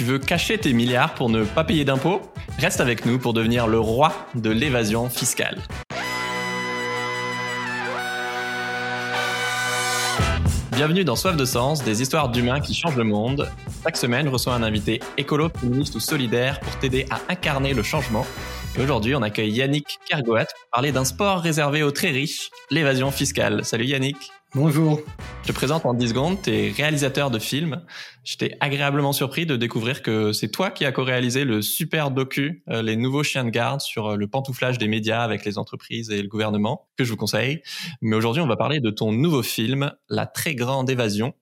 Tu veux cacher tes milliards pour ne pas payer d'impôts Reste avec nous pour devenir le roi de l'évasion fiscale. Bienvenue dans Soif de Sens, des histoires d'humains qui changent le monde. Chaque semaine, je reçois un invité écolo, féministe ou solidaire pour t'aider à incarner le changement. Et aujourd'hui, on accueille Yannick Kergoat pour parler d'un sport réservé aux très riches, l'évasion fiscale. Salut Yannick Bonjour. Je te présente en 10 secondes, tu es réalisateur de films. J'étais agréablement surpris de découvrir que c'est toi qui as co-réalisé le super docu euh, Les nouveaux chiens de garde sur euh, le pantouflage des médias avec les entreprises et le gouvernement, que je vous conseille. Mais aujourd'hui, on va parler de ton nouveau film, La très grande évasion,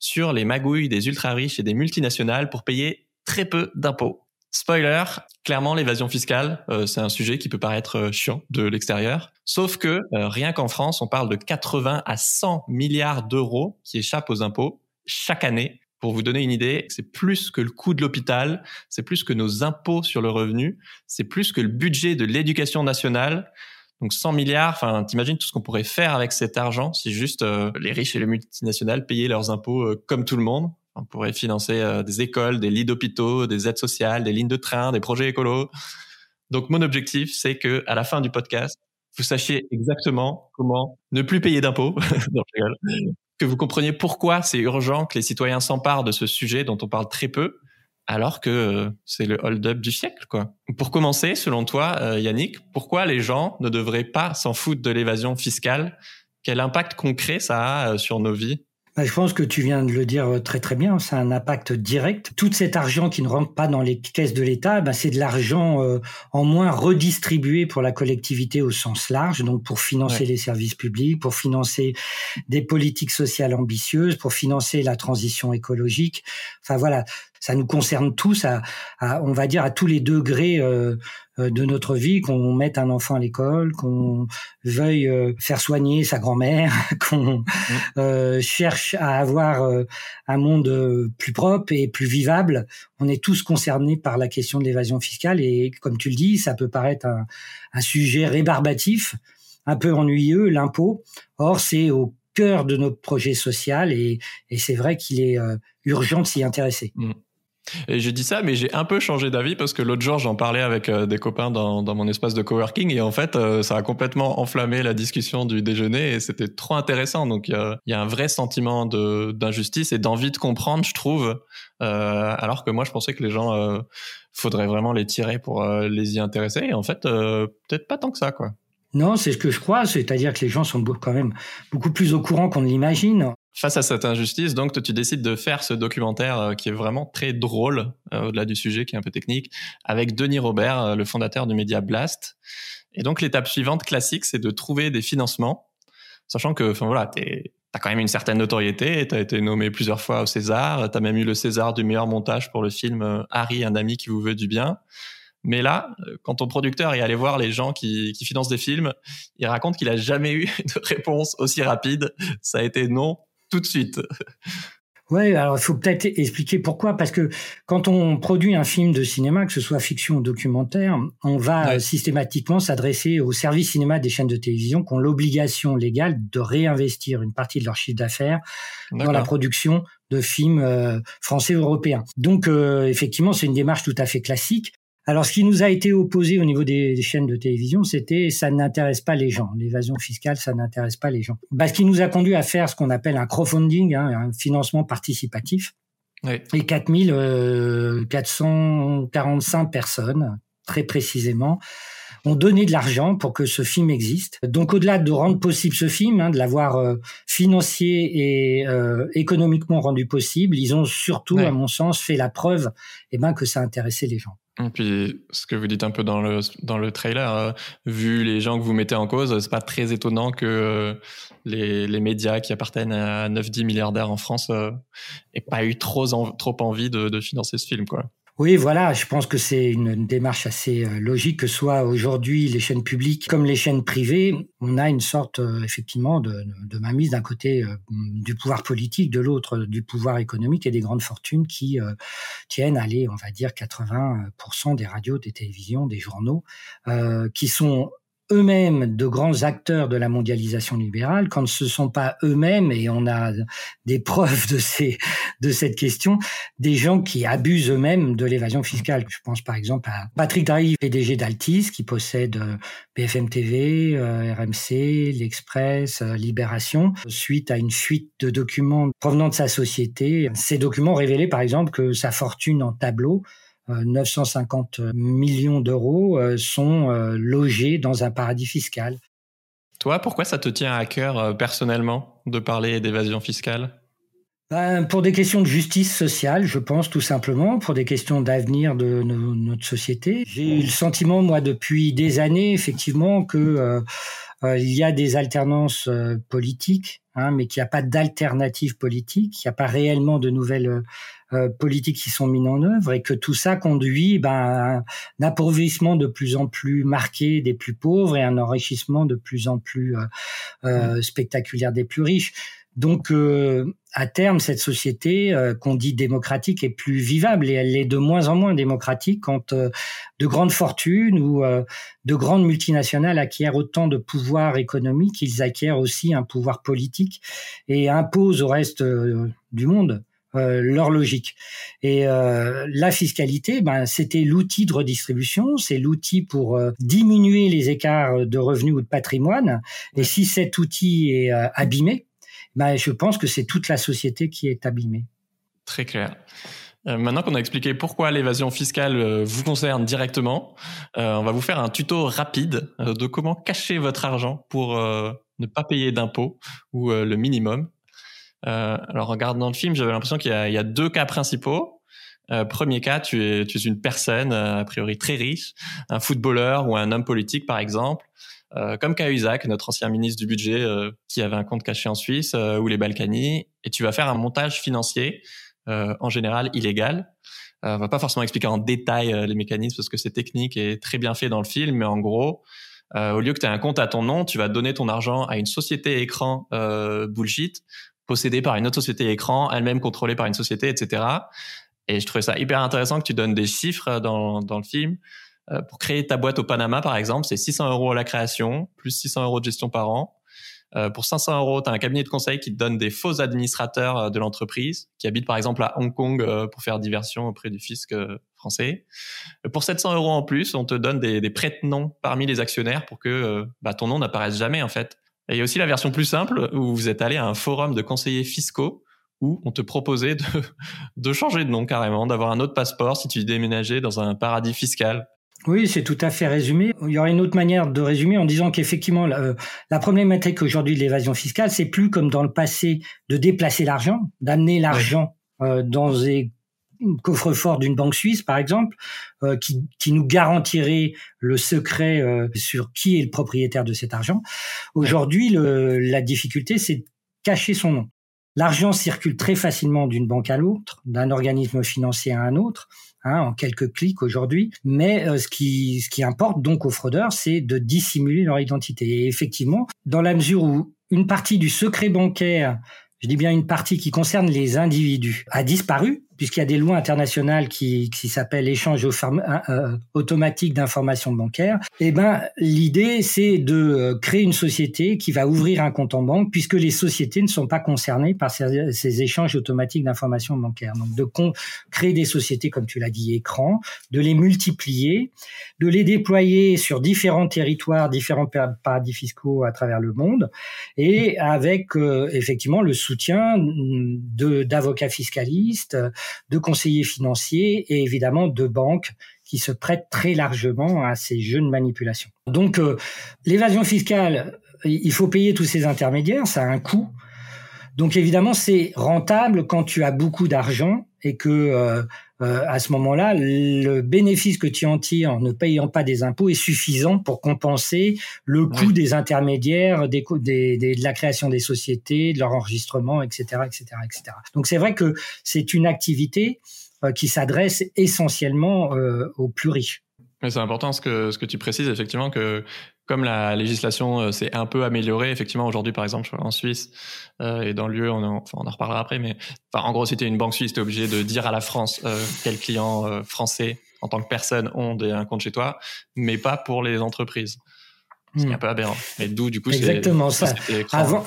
sur les magouilles des ultra-riches et des multinationales pour payer très peu d'impôts. Spoiler, clairement l'évasion fiscale, euh, c'est un sujet qui peut paraître euh, chiant de l'extérieur. Sauf que euh, rien qu'en France, on parle de 80 à 100 milliards d'euros qui échappent aux impôts chaque année. Pour vous donner une idée, c'est plus que le coût de l'hôpital, c'est plus que nos impôts sur le revenu, c'est plus que le budget de l'éducation nationale. Donc 100 milliards, enfin t'imagines tout ce qu'on pourrait faire avec cet argent si juste les riches et les multinationales payaient leurs impôts comme tout le monde. On pourrait financer euh, des écoles, des lits d'hôpitaux, des aides sociales, des lignes de train, des projets écolos. Donc mon objectif, c'est que à la fin du podcast, vous sachiez exactement comment ne plus payer d'impôts, que vous compreniez pourquoi c'est urgent que les citoyens s'emparent de ce sujet dont on parle très peu, alors que euh, c'est le hold-up du siècle, quoi. Pour commencer, selon toi, euh, Yannick, pourquoi les gens ne devraient pas s'en foutre de l'évasion fiscale? Quel impact concret ça a sur nos vies? Je pense que tu viens de le dire très très bien, c'est un impact direct. Tout cet argent qui ne rentre pas dans les caisses de l'État, bah, c'est de l'argent euh, en moins redistribué pour la collectivité au sens large, donc pour financer les services publics, pour financer des politiques sociales ambitieuses, pour financer la transition écologique. Enfin voilà, ça nous concerne tous, à, on va dire à tous les degrés euh, euh, de notre vie, qu'on mette un enfant à l'école, qu'on veuille euh, faire soigner sa grand-mère, qu'on mmh. cherche à avoir un monde plus propre et plus vivable. On est tous concernés par la question de l'évasion fiscale et comme tu le dis, ça peut paraître un, un sujet rébarbatif, un peu ennuyeux, l'impôt. Or, c'est au cœur de notre projet social et, et c'est vrai qu'il est urgent de s'y intéresser. Mmh. Et j'ai dit ça, mais j'ai un peu changé d'avis parce que l'autre jour, j'en parlais avec euh, des copains dans, mon espace de coworking et en fait, euh, ça a complètement enflammé la discussion du déjeuner et c'était trop intéressant. Donc, il y a, y a, un vrai sentiment d'injustice et d'envie de comprendre, je trouve. Euh, alors que moi, je pensais que les gens, euh, faudrait vraiment les tirer pour les y intéresser. Et en fait, peut-être pas tant que ça, quoi. Non, c'est ce que je crois, c'est-à-dire que les gens sont quand même beaucoup plus au courant qu'on ne l'imagine. Face à cette injustice, donc, tu décides de faire ce documentaire euh, qui est vraiment très drôle, euh, au-delà du sujet qui est un peu technique, avec Denis Robert, euh, le fondateur du média Blast. Et donc, l'étape suivante classique, c'est de trouver des financements, sachant que, enfin voilà, t'as quand même une certaine notoriété, t'as été nommé plusieurs fois au César, t'as même eu le César du meilleur montage pour le film Harry, un ami qui vous veut du bien. Mais là, quand ton producteur est allé voir les gens qui, qui financent des films, il raconte qu'il a jamais eu de réponse aussi rapide. Ça a été non, tout de suite. Ouais, alors il faut peut-être expliquer pourquoi, parce que quand on produit un film de cinéma, que ce soit fiction ou documentaire, on va systématiquement s'adresser aux services cinéma des chaînes de télévision qui ont l'obligation légale de réinvestir une partie de leur chiffre d'affaires dans la production de films euh, français ou européens. Donc euh, effectivement, c'est une démarche tout à fait classique. Alors, ce qui nous a été opposé au niveau des, chaînes de télévision, c'était ça n'intéresse pas les gens. L'évasion fiscale, ça n'intéresse pas les gens. Bah, ce qui nous a conduit à faire ce qu'on appelle un crowdfunding, hein, un financement participatif. Oui. Et 4445 euh, personnes, très précisément, ont donné de l'argent pour que ce film existe. Donc au-delà de rendre possible ce film, hein, de l'avoir euh, financier et euh, économiquement rendu possible, ils ont surtout, à mon sens, fait la preuve eh ben, que ça intéressait les gens. Et puis, ce que vous dites un peu dans le, dans le trailer, euh, vu les gens que vous mettez en cause, c'est pas très étonnant que euh, les, les, médias qui appartiennent à 9-10 milliardaires en France euh, aient pas eu trop, trop envie de, de financer ce film, quoi. Oui, voilà, je pense que c'est une démarche assez euh, logique que soit aujourd'hui les chaînes publiques comme les chaînes privées, on a une sorte euh, effectivement de, de mainmise d'un côté euh, du pouvoir politique, de l'autre du pouvoir économique et des grandes fortunes qui tiennent les, on va dire, 80% des radios, des télévisions, des journaux, qui sont eux-mêmes de grands acteurs de la mondialisation libérale, quand ce ne sont pas eux-mêmes, et on a des preuves de, ces, de cette question, des gens qui abusent eux-mêmes de l'évasion fiscale. Je pense par exemple à Patrick Drahi, PDG d'Altis, qui possède euh, BFM TV, euh, RMC, l'Express, euh, Libération, suite à une fuite de documents provenant de sa société. Ces documents révélaient par exemple que sa fortune en tableau 950 millions d'euros euh, sont euh, logés dans un paradis fiscal. Toi, pourquoi ça te tient à cœur euh, personnellement de parler d'évasion fiscale? Ben, pour des questions de justice sociale, je pense tout simplement, pour des questions d'avenir de notre société. J'ai eu le sentiment, moi, depuis des années, effectivement, que il y a des alternances politiques, hein, mais qu'il n'y a pas d'alternative politique, il n'y a pas réellement de nouvelles euh, politiques qui sont mises en œuvre et que tout ça conduit ben, à un appauvrissement de plus en plus marqué des plus pauvres et un enrichissement de plus en plus euh, euh spectaculaire des plus riches. Donc, euh, à terme, cette société qu'on dit démocratique est plus vivable et elle est de moins en moins démocratique quand de grandes fortunes ou de grandes multinationales acquièrent autant de pouvoir économique qu'ils acquièrent aussi un pouvoir politique et imposent au reste du monde euh, leur logique. Et euh, la fiscalité, ben, c'était l'outil de redistribution, c'est l'outil pour euh, diminuer les écarts de revenus ou de patrimoine. Et si cet outil est abîmé, ben, je pense que c'est toute la société qui est abîmée. Très clair. maintenant qu'on a expliqué pourquoi l'évasion fiscale vous concerne directement, on va vous faire un tuto rapide de comment cacher votre argent pour ne pas payer d'impôts ou le minimum. Euh, alors, en regardant le film, j'avais l'impression qu'il y, a deux cas principaux. Euh, premier cas, tu es, tu es une personne euh, a priori très riche, un footballeur ou un homme politique par exemple, euh, comme Cahuzac, notre ancien ministre du budget, euh, qui avait un compte caché en Suisse ou les Balkany, et tu vas faire un montage financier, en général illégal. on va pas forcément expliquer en détail les mécanismes parce que c'est technique et très bien fait dans le film, mais en gros, au lieu que tu aies un compte à ton nom, tu vas donner ton argent à une société écran bullshit possédée par une autre société écran, elle-même contrôlée par une société, etc. Et je trouvais ça hyper intéressant que tu donnes des chiffres dans, dans le film. Euh, pour créer ta boîte au Panama, par exemple, c'est 600 euros à la création, plus 600 euros de gestion par an. Euh, pour 500 euros, tu as un cabinet de conseil qui te donne des faux administrateurs euh, de l'entreprise, qui habitent par exemple à Hong Kong euh, pour faire diversion auprès du fisc français. Pour 700 euros en plus, on te donne des, des prête-noms parmi les actionnaires pour que bah, ton nom n'apparaisse jamais en fait. Et il y a aussi la version plus simple où vous êtes allé à un forum de conseillers fiscaux où on te proposait de, de changer de nom carrément, d'avoir un autre passeport si tu déménageais dans un paradis fiscal. Oui, c'est tout à fait résumé. Il y aurait une autre manière de résumer en disant qu'effectivement, la, la, problématique aujourd'hui de l'évasion fiscale, c'est plus comme dans le passé de déplacer l'argent, d'amener l'argent euh, dans des coffre-fort d'une banque suisse, par exemple, euh, qui, qui, nous garantirait le secret euh, sur qui est le propriétaire de cet argent. Aujourd'hui, la difficulté, c'est de cacher son nom. L'argent circule très facilement d'une banque à l'autre, d'un organisme financier à un autre, hein, en quelques clics aujourd'hui. Mais euh, ce, qui, ce qui importe donc aux fraudeurs, c'est de dissimuler leur identité. Et effectivement, dans la mesure où une partie du secret bancaire je dis bien une partie qui concerne les individus, a disparu, puisqu'il y a des lois internationales qui, qui s'appellent échange euh, automatique d'informations bancaires, eh ben, l'idée, c'est de euh, créer une société qui va ouvrir un compte en banque, puisque les sociétés ne sont pas concernées par ces, échanges automatiques d'informations bancaires. Donc, de créer des sociétés, comme tu l'as dit, écran, de les multiplier, de les déployer sur différents territoires, différents paradis fiscaux à travers le monde, et avec, euh, effectivement, le soutien d'avocats fiscalistes, de conseillers financiers et évidemment de banques qui se prêtent très largement à ces jeux de manipulation. Donc euh, l'évasion fiscale, il faut payer tous ces intermédiaires, ça a un coût. Donc évidemment, c'est rentable quand tu as beaucoup d'argent et que euh, euh, à ce moment-là, le bénéfice que tu en tires en ne payant pas des impôts est suffisant pour compenser le coût des intermédiaires, des, des, des, de la création des sociétés, de leur enregistrement, etc., etc., etc. Donc c'est vrai que c'est une activité euh, qui s'adresse essentiellement aux plus riches. C'est important ce que, ce que tu précises, effectivement, que comme la législation euh, s'est un peu améliorée, effectivement, aujourd'hui, par exemple, en Suisse euh, et dans lieu, on, en, enfin, on en reparlera après, mais enfin, en gros, si tu es une banque suisse, tu es obligé de dire à la France euh, quels clients euh, français, en tant que personne, ont des, un compte chez toi, mais pas pour les entreprises. C'est hmm. un peu aberrant. Mais d'où, du coup, Exactement ça. Avant,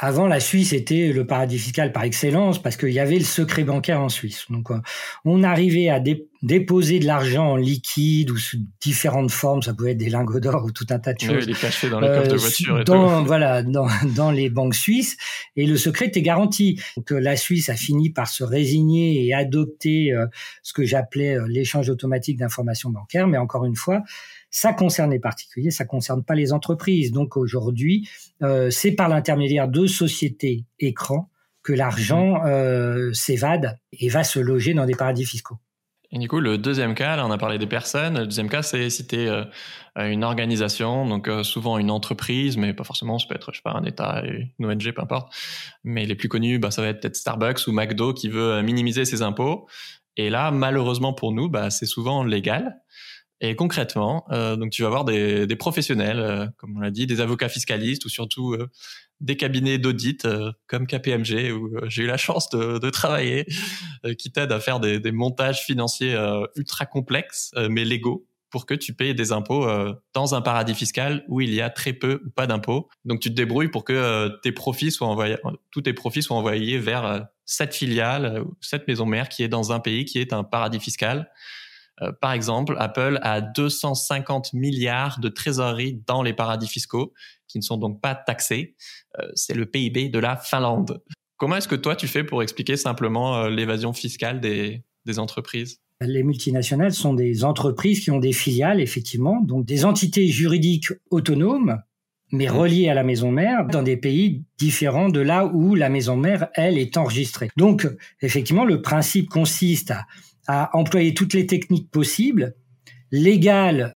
avant, la Suisse était le paradis fiscal par excellence parce qu'il y avait le secret bancaire en Suisse. Donc, euh, on arrivait à déposer de l'argent en liquide ou sous différentes formes. Ça pouvait être des lingots d'or ou tout un tas de choses. Oui, les dans les coffres de euh, voiture. Et dans, Voilà, dans, dans, les banques suisses. Et le secret était garanti. Donc, euh, la Suisse a fini par se résigner et adopter ce que j'appelais l'échange automatique d'informations bancaires. Mais encore une fois, ça concerne les particuliers, ça concerne pas les entreprises. Donc aujourd'hui, euh, c'est par l'intermédiaire de sociétés écrans que l'argent mmh. euh, s'évade et va se loger dans des paradis fiscaux. Et du coup, le deuxième cas, là, on a parlé des personnes. Le deuxième cas, c'est si tu euh, une organisation, donc euh, souvent une entreprise, mais pas forcément, ça peut être, je sais pas, un État, une ONG, peu importe. Mais les plus connus, bah, ça va être peut-être Starbucks ou McDo qui veut minimiser ses impôts. Et là, malheureusement pour nous, bah, c'est souvent légal. Et concrètement, euh, donc tu vas avoir des, des professionnels, euh, comme on l'a dit, des avocats fiscalistes ou surtout euh, des cabinets d'audit euh, comme KPMG où j'ai eu la chance de, de travailler, qui t'aident à faire des, des montages financiers ultra complexes mais légaux pour que tu payes des impôts dans un paradis fiscal où il y a très peu ou pas d'impôts. Donc tu te débrouilles pour que tes profits soient envoyés, tous tes profits soient envoyés vers cette filiale, cette maison mère qui est dans un pays qui est un paradis fiscal. Euh, par exemple, Apple a 250 milliards de trésorerie dans les paradis fiscaux qui ne sont donc pas taxés. Euh, c'est le PIB de la Finlande. Comment est-ce que toi tu fais pour expliquer simplement euh, l'évasion fiscale des, des entreprises? Les multinationales sont des entreprises qui ont des filiales, effectivement, donc des entités juridiques autonomes, mais mmh. reliées à la maison mère dans des pays différents de là où la maison mère, elle, est enregistrée. Donc, effectivement, le principe consiste à à employer toutes les techniques possibles, légales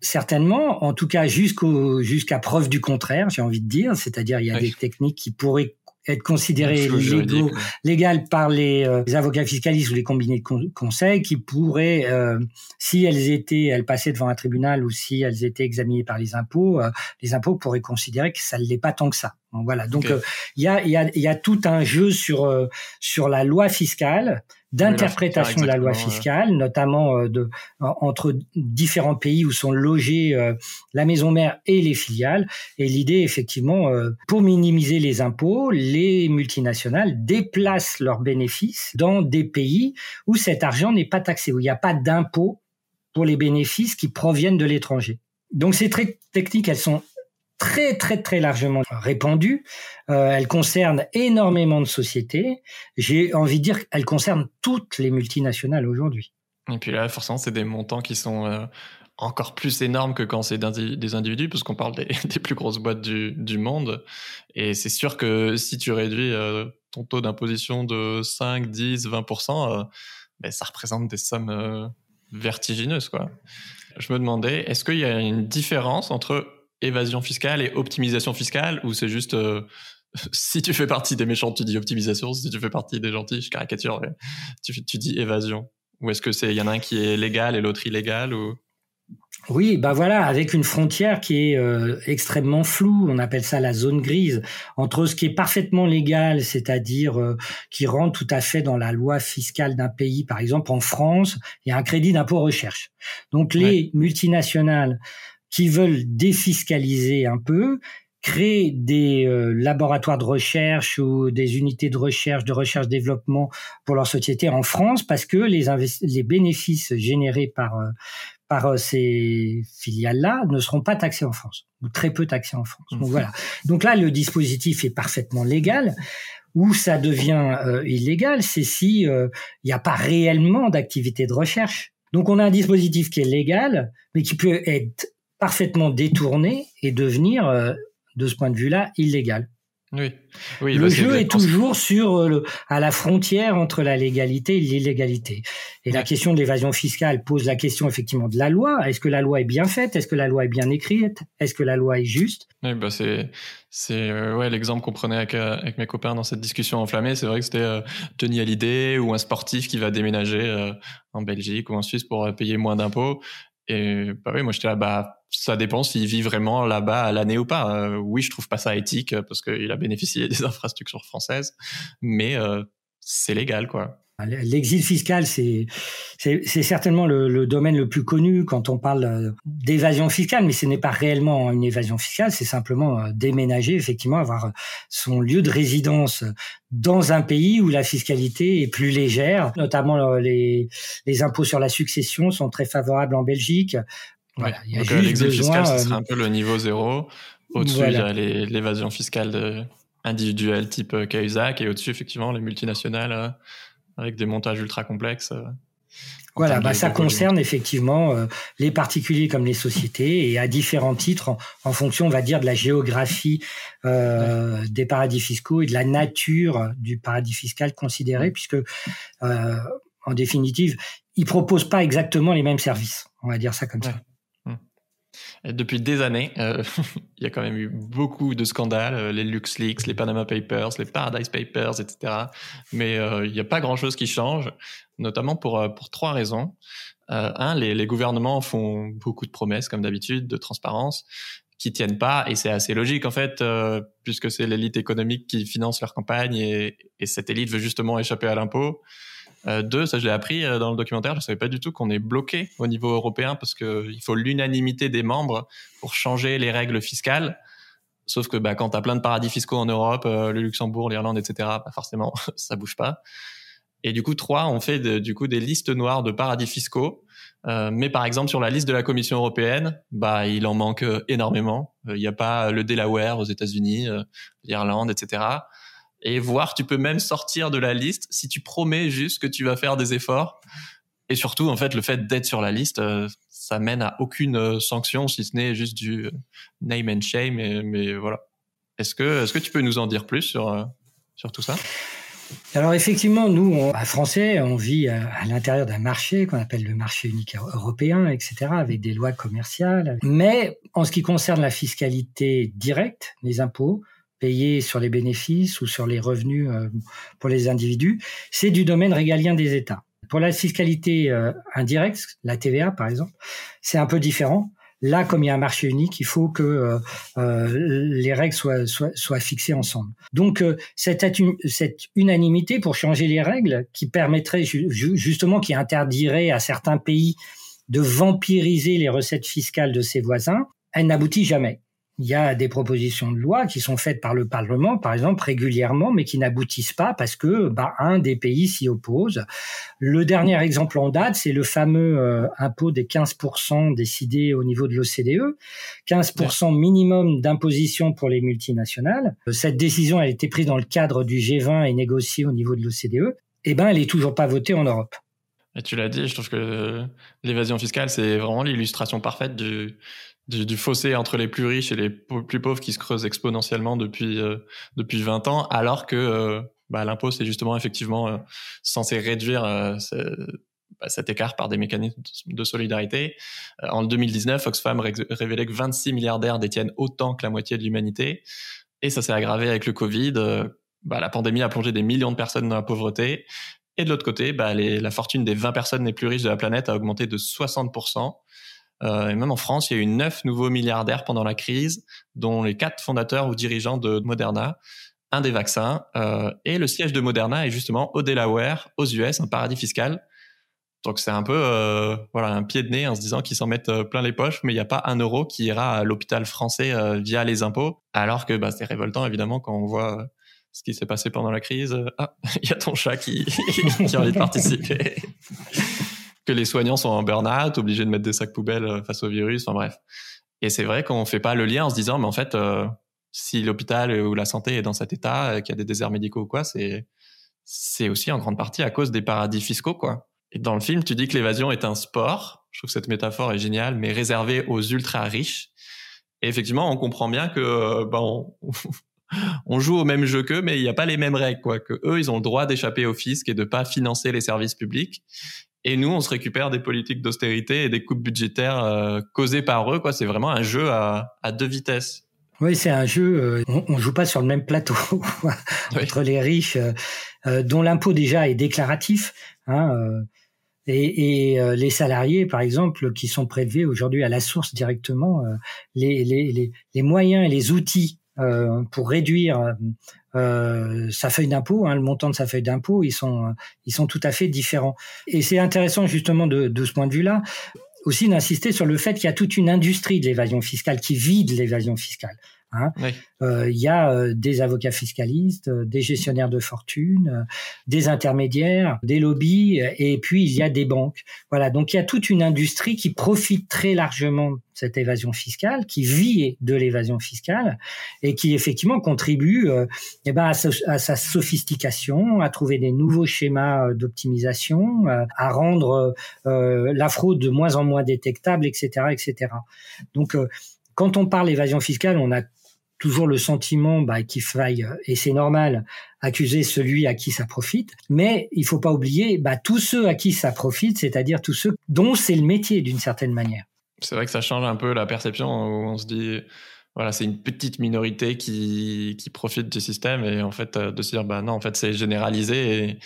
certainement, en tout cas jusqu'au jusqu'à preuve du contraire, j'ai envie de dire, c'est-à-dire il y a des techniques qui pourraient être considérées légaux, légales par les, euh, avocats fiscalistes ou les combinés de conseil qui pourraient, euh, si elles étaient, elles passaient devant un tribunal ou si elles étaient examinées par les impôts, euh, les impôts pourraient considérer que ça ne l'est pas tant que ça. Voilà. Donc il y, a, y, a, y a tout un jeu sur sur la loi fiscale d'interprétation de la loi fiscale, notamment euh, de, entre différents pays où sont logées euh, la maison mère et les filiales. Et l'idée, effectivement, euh, pour minimiser les impôts, les multinationales déplacent leurs bénéfices dans des pays où cet argent n'est pas taxé, où il n'y a pas d'impôt pour les bénéfices qui proviennent de l'étranger. Donc ces très techniques, elles sont très très très largement répandue. Euh, elle concerne énormément de sociétés. J'ai envie de dire qu'elle concerne toutes les multinationales aujourd'hui. Et puis là, forcément, c'est des montants qui sont euh, encore plus énormes que quand c'est des individus, parce qu'on parle des, plus grosses boîtes du, monde. Et c'est sûr que si tu réduis euh, ton taux d'imposition de 5, 10, 20%, ben, ça représente des sommes vertigineuses. Quoi. Je me demandais, est-ce qu'il y a une différence entre évasion fiscale et optimisation fiscale ou c'est juste euh, si tu fais partie des méchants tu dis optimisation si tu fais partie des gentils je caricature tu, tu dis évasion. Ou est-ce que c'est il y en a un qui est légal et l'autre illégal ou? Oui, bah voilà, avec une frontière qui est euh, extrêmement floue, on appelle ça la zone grise, entre ce qui est parfaitement légal, c'est-à-dire euh, qui rentre tout à fait dans la loi fiscale d'un pays, par exemple en France, il y a un crédit d'impôt recherche. Donc les multinationales qui veulent défiscaliser un peu, créer des euh, laboratoires de recherche ou des unités de recherche, de recherche-développement pour leur société en France, parce que les, les bénéfices générés par, euh, par euh, ces filiales-là ne seront pas taxés en France, ou très peu taxés en France. Donc voilà. Donc là, le dispositif est parfaitement légal. Où ça devient illégal, c'est si il n'y a pas réellement d'activité de recherche. Donc on a un dispositif qui est légal, mais qui peut être parfaitement détourné et devenir, euh, de ce point de vue-là, illégal. Oui. oui le bah, jeu est, toujours sur euh, le, à la frontière entre la légalité et l'illégalité. Et la question de l'évasion fiscale pose la question effectivement de la loi. Est-ce que la loi est bien faite? Est-ce que la loi est bien écrite? Est-ce que la loi est juste? Oui, bah c'est c'est euh, ouais l'exemple qu'on prenait avec, avec mes copains dans cette discussion enflammée. C'est vrai que c'était euh, Tony Hallyday ou un sportif qui va déménager en Belgique ou en Suisse pour payer moins d'impôts. Et bah oui, moi j'étais là, bah ça dépend s'il vit vraiment là-bas à l'année ou pas. Euh, oui, je trouve pas ça éthique parce qu'il a bénéficié des infrastructures françaises, mais euh, c'est légal quoi. L'exil fiscal, c'est certainement le, le, domaine le plus connu quand on parle euh, d'évasion fiscale, mais ce n'est pas réellement une évasion fiscale, c'est simplement euh, déménager, effectivement, avoir son lieu de résidence dans un pays où la fiscalité est plus légère, notamment les, les impôts sur la succession sont très favorables en Belgique. Voilà, il y a juste l'exil fiscal, ce serait un peu le niveau zéro. Au-dessus, il y a l'évasion fiscale de, individuelle type Cahuzac et au-dessus, effectivement, les multinationales avec des montages ultra complexes. Euh, voilà, bah, ça concerne effectivement euh, les particuliers comme les sociétés et à différents titres en, fonction, on va dire, de la géographie euh, des paradis fiscaux et de la nature du paradis fiscal considéré, puisque en définitive, ils proposent pas exactement les mêmes services. On va dire ça comme ça depuis des années, euh, il y a quand même eu beaucoup de scandales, euh, les LuxLeaks, les Panama Papers, les Paradise Papers, etc. Mais euh, il n'y a pas grand-chose qui change, notamment pour, trois raisons. un, les, les, gouvernements font beaucoup de promesses, comme d'habitude, de transparence, qui tiennent pas, et c'est assez logique en fait, puisque c'est l'élite économique qui finance leur campagne, et, et cette élite veut justement échapper à l'impôt. Euh, deux, ça je l'ai appris euh, dans le documentaire, je savais pas du tout qu'on est bloqué au niveau européen parce qu'il faut l'unanimité des membres pour changer les règles fiscales. Sauf que bah, quand tu as plein de paradis fiscaux en Europe, euh, le Luxembourg, l'Irlande, etc., bah, forcément, ça bouge pas. Et du coup, trois, on fait du coup des listes noires de paradis fiscaux. mais par exemple, sur la liste de la Commission européenne, bah, il en manque énormément. Il n'y a pas le Delaware aux États-Unis, l'Irlande, etc et voir, tu peux même sortir de la liste si tu promets juste que tu vas faire des efforts. Et surtout, en fait, le fait d'être sur la liste, euh, ça mène à aucune euh, sanction, si ce n'est juste du euh, name and shame. Mais, voilà. Est-ce que, est-ce que tu peux nous en dire plus sur, sur tout ça? Alors effectivement, nous, on, Français, on vit à, l'intérieur d'un marché qu'on appelle le marché unique européen, etc., avec des lois commerciales. Mais en ce qui concerne la fiscalité directe, les impôts, payés sur les bénéfices ou sur les revenus euh, pour les individus, c'est du domaine régalien des États. Pour la fiscalité euh, indirecte, la TVA par exemple, c'est un peu différent. Là, comme il y a un marché unique, il faut que euh, les règles soient, soient, soient, fixées ensemble. Donc, cette, cette, unanimité pour changer les règles qui permettrait justement, qui interdirait à certains pays de vampiriser les recettes fiscales de ses voisins, elle n'aboutit jamais il y a des propositions de loi qui sont faites par le Parlement, par exemple, régulièrement, mais qui n'aboutissent pas parce que bah, un des pays s'y oppose. Le dernier exemple en date, c'est le fameux euh, impôt des 15% décidé au niveau de l'OCDE, 15% minimum d'imposition pour les multinationales. Cette décision a été prise dans le cadre du G20 et négociée au niveau de l'OCDE. Eh ben, elle est toujours pas votée en Europe. Et tu l'as dit, je trouve que l'évasion fiscale, c'est vraiment l'illustration parfaite du, du, fossé entre les plus riches et les plus pauvres qui se creuse exponentiellement depuis euh, depuis 20 ans, alors que euh, bah, l'impôt c'est justement effectivement euh, censé réduire bah, cet écart par des mécanismes de solidarité. en 2019, Oxfam révélait que 26 milliardaires détiennent autant que la moitié de l'humanité, et ça s'est aggravé avec le Covid. Bah, la pandémie a plongé des millions de personnes dans la pauvreté. Et de l'autre côté, bah, les, la fortune des 20 personnes les plus riches de la planète a augmenté de 60%. Euh, et même en France, il y a eu neuf nouveaux milliardaires pendant la crise, dont les quatre fondateurs ou dirigeants de Moderna, un des vaccins. Euh, et le siège de Moderna est justement au Delaware, aux US, un paradis fiscal. Donc c'est un peu euh, voilà un pied de nez en se disant qu'ils s'en mettent euh, plein les poches, mais il n'y a pas un euro qui ira à l'hôpital français via les impôts. Alors que bah, c'est révoltant évidemment quand on voit ce qui s'est passé pendant la crise. Ah, il y a ton chat qui, qui a envie de participer que les soignants sont en burn-out, obligés de mettre des sacs poubelles euh, face au virus, enfin bref. Et c'est vrai qu'on fait pas le lien en se disant, mais en fait, euh, si l'hôpital ou la santé est dans cet état, euh, qu'il y a des déserts médicaux ou quoi, c'est c'est aussi en grande partie à cause des paradis fiscaux, quoi. Et dans le film, tu dis que l'évasion est un sport. Je trouve que cette métaphore est géniale, mais réservée aux ultra riches. Et effectivement, on comprend bien que ben, on joue au même jeu qu'eux, mais il n'y a pas les mêmes règles, quoi. Que eux, ils ont le droit d'échapper au fisc et de pas financer les services publics. Et nous, on se récupère des politiques d'austérité et des coupes budgétaires euh, causées par eux. Quoi, c'est vraiment un jeu à, à deux vitesses. Oui, c'est un jeu. Euh, on, on joue pas sur le même plateau entre les riches, euh, euh, dont l'impôt déjà est déclaratif, hein, et, et les salariés, par exemple, qui sont prélevés aujourd'hui à la source directement. Les, les, les, les, moyens et les outils pour réduire sa feuille d'impôt, hein, le montant de sa feuille d'impôt, ils sont, ils sont tout à fait différents. Et c'est intéressant justement de, de ce point de vue-là aussi d'insister sur le fait qu'il y a toute une industrie de l'évasion fiscale qui vit de l'évasion fiscale. Hein. Euh, il y a euh, des avocats fiscalistes, euh, des gestionnaires de fortune, des intermédiaires, des lobbies, et puis il y a des banques. Voilà, donc il y a toute une industrie qui profite très largement de cette évasion fiscale, qui vit de l'évasion fiscale, et qui effectivement contribue eh ben, à, sa sophistication, à trouver des nouveaux schémas d'optimisation, à rendre la fraude de moins en moins détectable, etc., etc. Donc quand on parle d'évasion fiscale, on a toujours le sentiment bah, qu'il faille, et c'est normal, accuser celui à qui ça profite. Mais il faut pas oublier bah, tous ceux à qui ça profite, c'est-à-dire tous ceux dont c'est le métier d'une certaine manière. C'est vrai que ça change un peu la perception où on se dit, voilà, c'est une petite minorité qui, qui profite du système et en fait de se dire, bah non, en fait c'est généralisé et,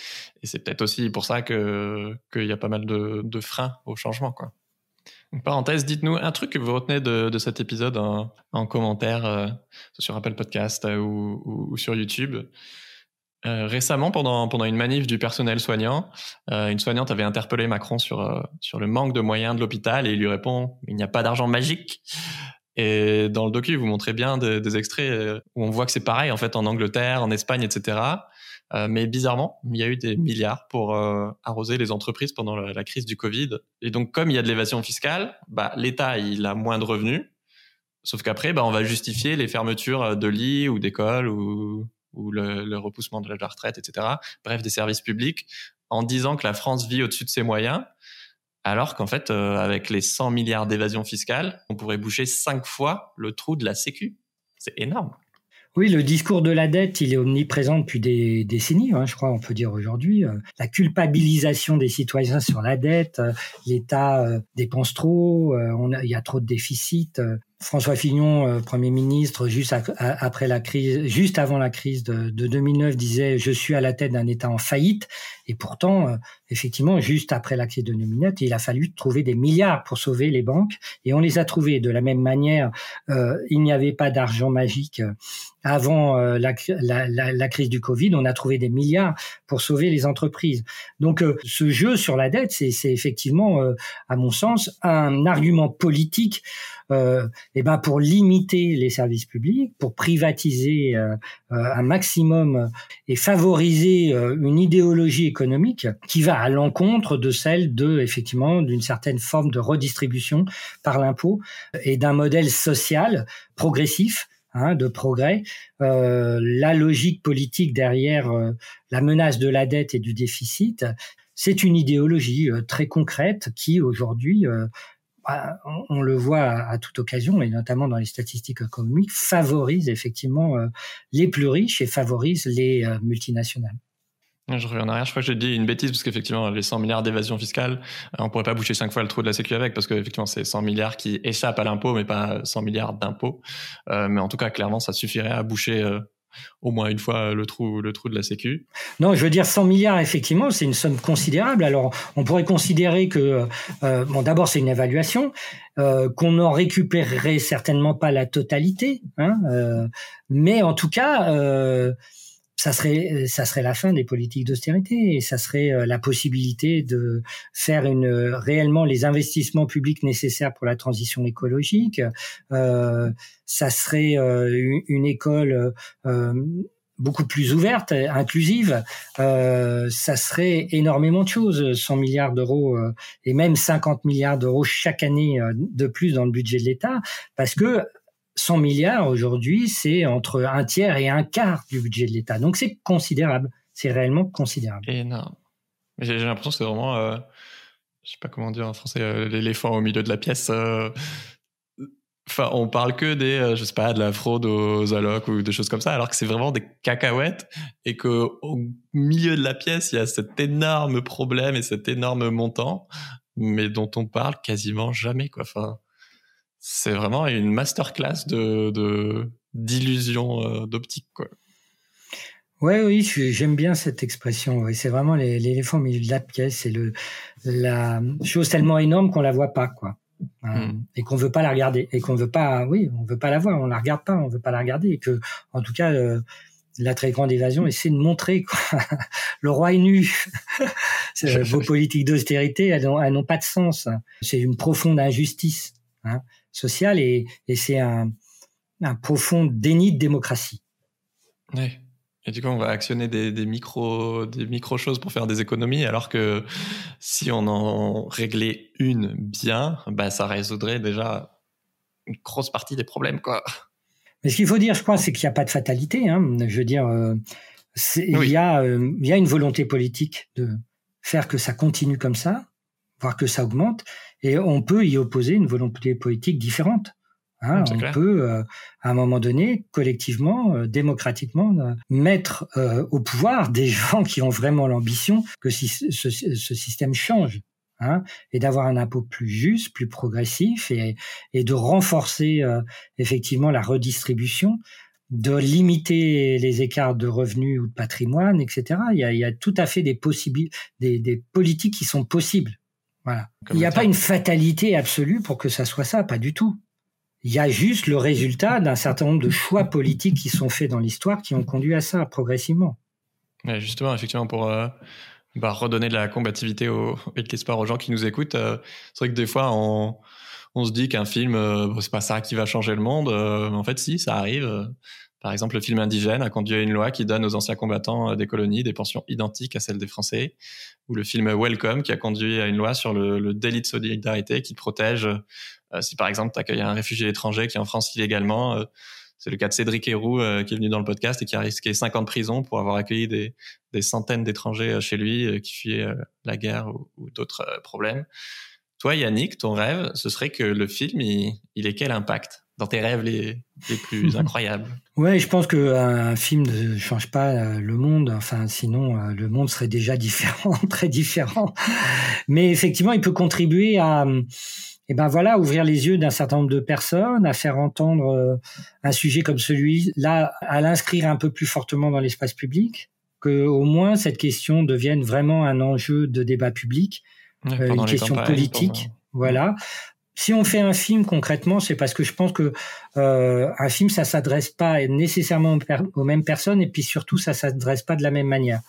c'est peut-être aussi pour ça qu'il y a pas mal de, de freins au changement, quoi parenthèse, dites-nous un truc que vous retenez de, cet épisode en, commentaire euh, sur Apple Podcast euh, ou, sur YouTube. Euh, récemment, pendant, pendant une manif du personnel soignant, une soignante avait interpellé Macron sur, sur le manque de moyens de l'hôpital et il lui répond Il n'y a pas d'argent magique. Et dans le docu, vous montrez bien des, des extraits où on voit que c'est pareil en fait en Angleterre, en Espagne, etc. Euh, mais bizarrement, il y a eu des milliards pour euh, arroser les entreprises pendant la, crise du Covid. Et donc, comme il y a de l'évasion fiscale, bah, l'État, il a moins de revenus. Sauf qu'après, bah, on va justifier les fermetures de lits ou d'écoles ou, le, repoussement de la retraite, etc. Bref, des services publics, en disant que la France vit au-dessus de ses moyens, alors qu'en fait, euh, avec les 100 milliards d'évasion fiscale, on pourrait boucher cinq fois le trou de la Sécu. C'est énorme. Oui, le discours de la dette, il est omniprésent depuis des décennies, hein, je crois, on peut dire aujourd'hui. Euh, la culpabilisation des citoyens sur la dette, euh, l'État euh, dépense trop, il y a trop de déficits. François Fillon, Premier ministre, juste après la crise, juste avant la crise de, 2009, disait je suis à la tête d'un État en faillite. Et pourtant, euh, effectivement, juste après la crise de 2009, il a fallu trouver des milliards pour sauver les banques, et on les a trouvés. De la même manière, euh, il n'y avait pas d'argent magique avant la, crise du Covid. On a trouvé des milliards pour sauver les entreprises. Donc, ce jeu sur la dette, c'est effectivement, à mon sens, un argument politique euh, eh ben pour limiter les services publics, pour privatiser euh, euh, un maximum et favoriser une idéologie économique qui va à l'encontre de celle de effectivement d'une certaine forme de redistribution par l'impôt et d'un modèle social progressif Hein, de progrès. Euh, la logique politique derrière la menace de la dette et du déficit, c'est une idéologie très concrète qui aujourd'hui bah, on, le voit à, toute occasion, et notamment dans les statistiques économiques, favorise effectivement euh, les plus riches et favorise les euh, multinationales. Je reviens en arrière, je crois que j'ai dit une bêtise parce qu'effectivement, les 100 milliards d'évasion fiscale, on pourrait pas boucher cinq fois le trou de la sécu avec parce qu'effectivement, c'est 100 milliards qui échappent à l'impôt, mais pas 100 milliards d'impôts. Euh, mais en tout cas, clairement, ça suffirait à boucher au moins une fois le trou, le trou de la Sécu. Non, je veux dire 100 milliards, effectivement, c'est une somme considérable. Alors, on pourrait considérer que, euh, bon, d'abord, c'est une évaluation, euh, qu'on n'en récupérerait certainement pas la totalité, hein, euh, mais en tout cas, ça serait ça serait la fin des politiques d'austérité et ça serait euh, la possibilité de faire une réellement les investissements publics nécessaires pour la transition écologique. Euh, ça serait euh, une, école euh, beaucoup plus ouverte, inclusive, euh, ça serait énormément de choses, 100 milliards d'euros et même 50 milliards d'euros chaque année de plus dans le budget de l'État, parce que 100 milliards aujourd'hui, c'est entre un tiers et un quart du budget de l'État. Donc c'est considérable. C'est réellement considérable. Énorme. J'ai l'impression que c'est vraiment, euh, je sais pas comment dire en français, euh, l'éléphant au milieu de la pièce. Euh, enfin, on parle que des, euh, je sais pas, de la fraude aux allocs ou des choses comme ça, alors que c'est vraiment des cacahuètes et que au milieu de la pièce, il y a cet énorme problème et cet énorme montant, mais dont on parle quasiment jamais, quoi. Enfin, c'est vraiment une masterclass de d'illusion euh, d'optique quoi. Ouais, oui, j'aime bien cette expression. C'est vraiment l'éléphant au milieu de la pièce. C'est le la chose tellement énorme qu'on la voit pas, quoi. Hein, hmm. et qu'on veut pas la regarder et qu'on veut pas oui on veut pas la voir on la regarde pas on veut pas la regarder et que en tout cas euh, la très grande évasion essaie de montrer quoi. le roi est nu vos politiques d'austérité elles n'ont pas de sens c'est une profonde injustice hein, sociale et, et c'est un, un profond déni de démocratie oui. Et du coup, on va actionner des, des micro, des micro choses pour faire des économies, alors que si on en réglait une bien, bah, ça résoudrait déjà une grosse partie des problèmes, quoi. Mais ce qu'il faut dire, je crois, c'est qu'il n'y a pas de fatalité. Hein. Je veux dire, euh, il, y a, euh, il y a une volonté politique de faire que ça continue comme ça, voire que ça augmente, et on peut y opposer une volonté politique différente. Hein, on peut, euh, à un moment donné, collectivement, euh, démocratiquement, euh, mettre au pouvoir des gens qui ont vraiment l'ambition que ce, ce, système change. Hein, et d'avoir un impôt plus juste, plus progressif, et, et de renforcer effectivement la redistribution, de limiter les écarts de revenus ou de patrimoine, etc. Il y a, il y a tout à fait des, des, des politiques qui sont possibles. Voilà. il n'y a pas une fatalité absolue pour que ça soit ça, pas du tout. Il y a juste le résultat d'un certain nombre de choix politiques qui sont faits dans l'histoire qui ont conduit à ça progressivement. justement, effectivement, pour euh, bah, redonner de la combativité au, et de l'espoir aux gens qui nous écoutent, euh, c'est vrai que des fois, on, on se dit qu'un film, euh, c'est pas ça qui va changer le monde. mais en fait, si, ça arrive. Par exemple, le film Indigène a conduit à une loi qui donne aux anciens combattants des colonies des pensions identiques à celles des Français, ou le film Welcome qui a conduit à une loi sur le, délit de solidarité qui protège euh, si par exemple tu accueilles un réfugié étranger qui est en France illégalement, euh, c'est le cas de Cédric Héroux euh, qui est venu dans le podcast et qui a risqué 5 ans de prison pour avoir accueilli des, centaines d'étrangers chez lui qui fuyaient la guerre ou, d'autres problèmes. Toi, Yannick, ton rêve, ce serait que le film, il, il ait quel impact? Dans tes rêves les, les plus incroyables Ouais, je pense qu'un film ne change pas le monde. Enfin, sinon, le monde serait déjà différent, très différent. Mais effectivement, il peut contribuer à et ben voilà, ouvrir les yeux d'un certain nombre de personnes, à faire entendre euh, un sujet comme celui-là, à l'inscrire un peu plus fortement dans l'espace public, que au moins cette question devienne vraiment un enjeu de débat public, euh, une question politique. Voilà. Si on fait un film concrètement, c'est parce que je pense que euh, un film, ça s'adresse pas nécessairement aux mêmes personnes, et puis surtout, ça s'adresse pas de la même manière.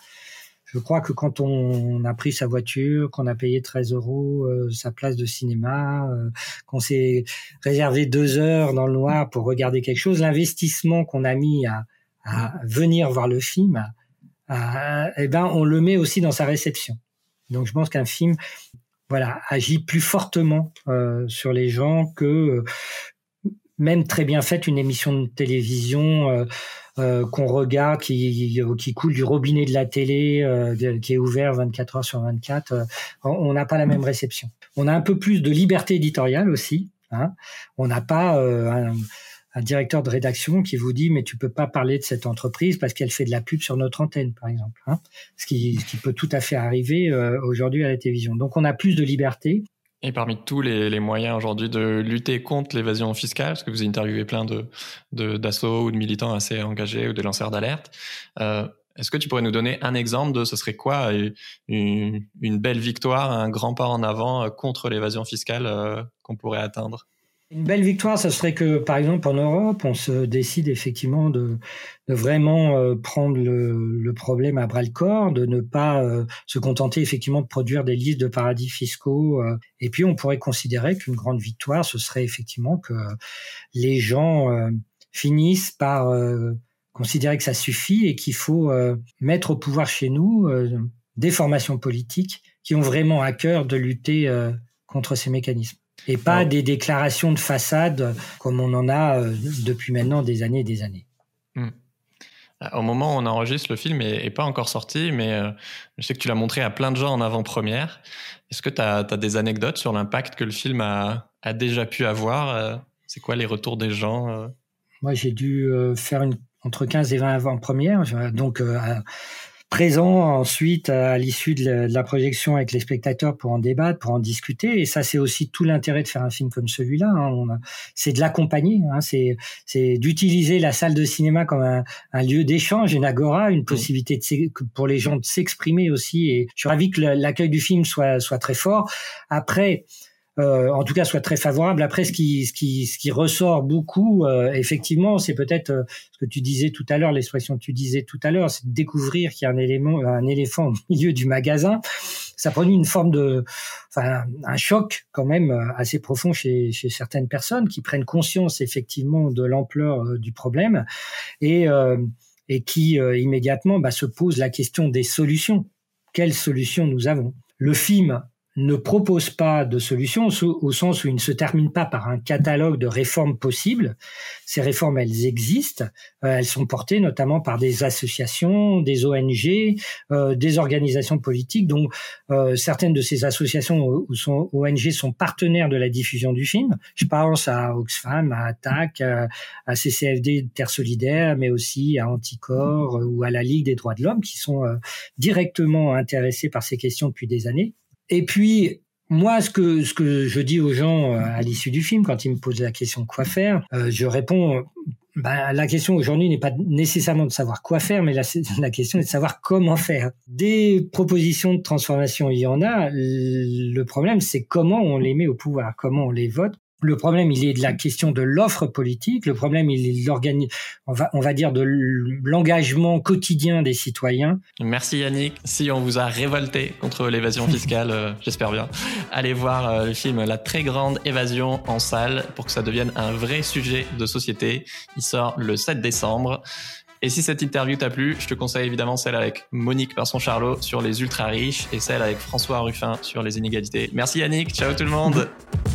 Je crois que quand on a pris sa voiture, qu'on a payé 13 euros euh, sa place de cinéma, euh, qu'on s'est réservé deux heures dans le noir pour regarder quelque chose, l'investissement qu'on a mis à, à, venir voir le film, eh ben, on le met aussi dans sa réception. Donc je pense qu'un film, voilà, agit plus fortement euh, sur les gens que même très bien faite une émission de télévision euh, qu'on regarde, qui, qui coule du robinet de la télé, euh, qui est ouvert 24 heures sur 24, euh, on n'a pas la même réception. On a un peu plus de liberté éditoriale aussi. Hein. On n'a pas un, un, directeur de rédaction qui vous dit mais tu peux pas parler de cette entreprise parce qu'elle fait de la pub sur notre antenne, par exemple. Hein. Ce, qui, peut tout à fait arriver aujourd'hui à la télévision. Donc on a plus de liberté. Et parmi tous les, moyens aujourd'hui de lutter contre l'évasion fiscale, parce que vous interviewez plein de d'assauts ou de militants assez engagés ou de lanceurs d'alerte, euh, est-ce que tu pourrais nous donner un exemple de ce serait quoi une, belle victoire, un grand pas en avant euh, contre l'évasion fiscale euh, qu'on pourrait atteindre? Une belle victoire, ce serait que, par exemple, en Europe, on se décide effectivement de, vraiment euh, prendre le, problème à bras le corps, de ne pas euh, se contenter effectivement de produire des listes de paradis fiscaux. Euh. et puis, on pourrait considérer qu'une grande victoire, ce serait effectivement que les gens finissent par considérer que ça suffit et qu'il faut mettre au pouvoir chez nous des formations politiques qui ont vraiment à cœur de lutter contre ces mécanismes et pas des déclarations de façade comme on en a euh, depuis maintenant des années et des années. Hmm. Au moment où on enregistre, le film est, pas encore sorti, mais euh, je sais que tu l'as montré à plein de gens en avant-première. Est-ce que tu as, des anecdotes sur l'impact que le film a, a déjà pu avoir euh? C'est quoi les retours des gens Moi, j'ai dû faire une, entre 15 et 20 avant-premières, donc présent ensuite à l'issue de, la projection avec les spectateurs pour en débattre, pour en discuter. Et ça, c'est aussi tout l'intérêt de faire un film comme celui-là. Hein. C'est de l'accompagner, hein. c'est d'utiliser la salle de cinéma comme un, un lieu d'échange, une agora, une possibilité de, pour les gens de s'exprimer aussi. Et je suis ravi que l'accueil du film soit, soit très fort. Après, euh, en tout cas, soit très favorable. Après, ce qui, ce qui, ce qui ressort beaucoup, euh, effectivement, c'est peut-être euh, ce que tu disais tout à l'heure, l'expression que tu disais tout à l'heure, c'est de découvrir qu'il y a un élément, un éléphant au milieu du magasin. Ça produit une forme de, enfin, un choc quand même assez profond chez, chez certaines personnes qui prennent conscience effectivement de l'ampleur du problème et et qui immédiatement bah, se posent la question des solutions. Quelles solutions nous avons? Le film ne propose pas de solution au sens où il ne se termine pas par un catalogue de réformes possibles. Ces réformes, elles existent. Euh, elles sont portées notamment par des associations, des ONG, euh, des organisations politiques, dont euh, certaines de ces associations ou sont ONG sont partenaires de la diffusion du film. Je pense à Oxfam, à ATTAC, à, CCFD Terre Solidaire, mais aussi à Anticor ou à la Ligue des droits de l'homme, qui sont directement intéressés par ces questions depuis des années. Et puis, moi, ce que, ce que je dis aux gens euh, à l'issue du film, quand ils me posent la question quoi faire, euh, je réponds, bah, la question aujourd'hui n'est pas nécessairement de savoir quoi faire, mais la, la, question est de savoir comment faire. Des propositions de transformation, il y en a. Le problème, c'est comment on les met au pouvoir, comment on les vote, le problème, il est de la question de l'offre politique. Le problème, il est de on va, on va dire de l'engagement quotidien des citoyens. Merci Yannick. Si on vous a révolté contre l'évasion fiscale, euh, j'espère bien, allez voir euh, le film La très grande évasion en salle pour que ça devienne un vrai sujet de société. Il sort le 7 décembre. Et si cette interview t'a plu, je te conseille évidemment celle avec Monique Parson Charlot sur les ultra riches et celle avec François Ruffin sur les inégalités. Merci Yannick, ciao tout le monde.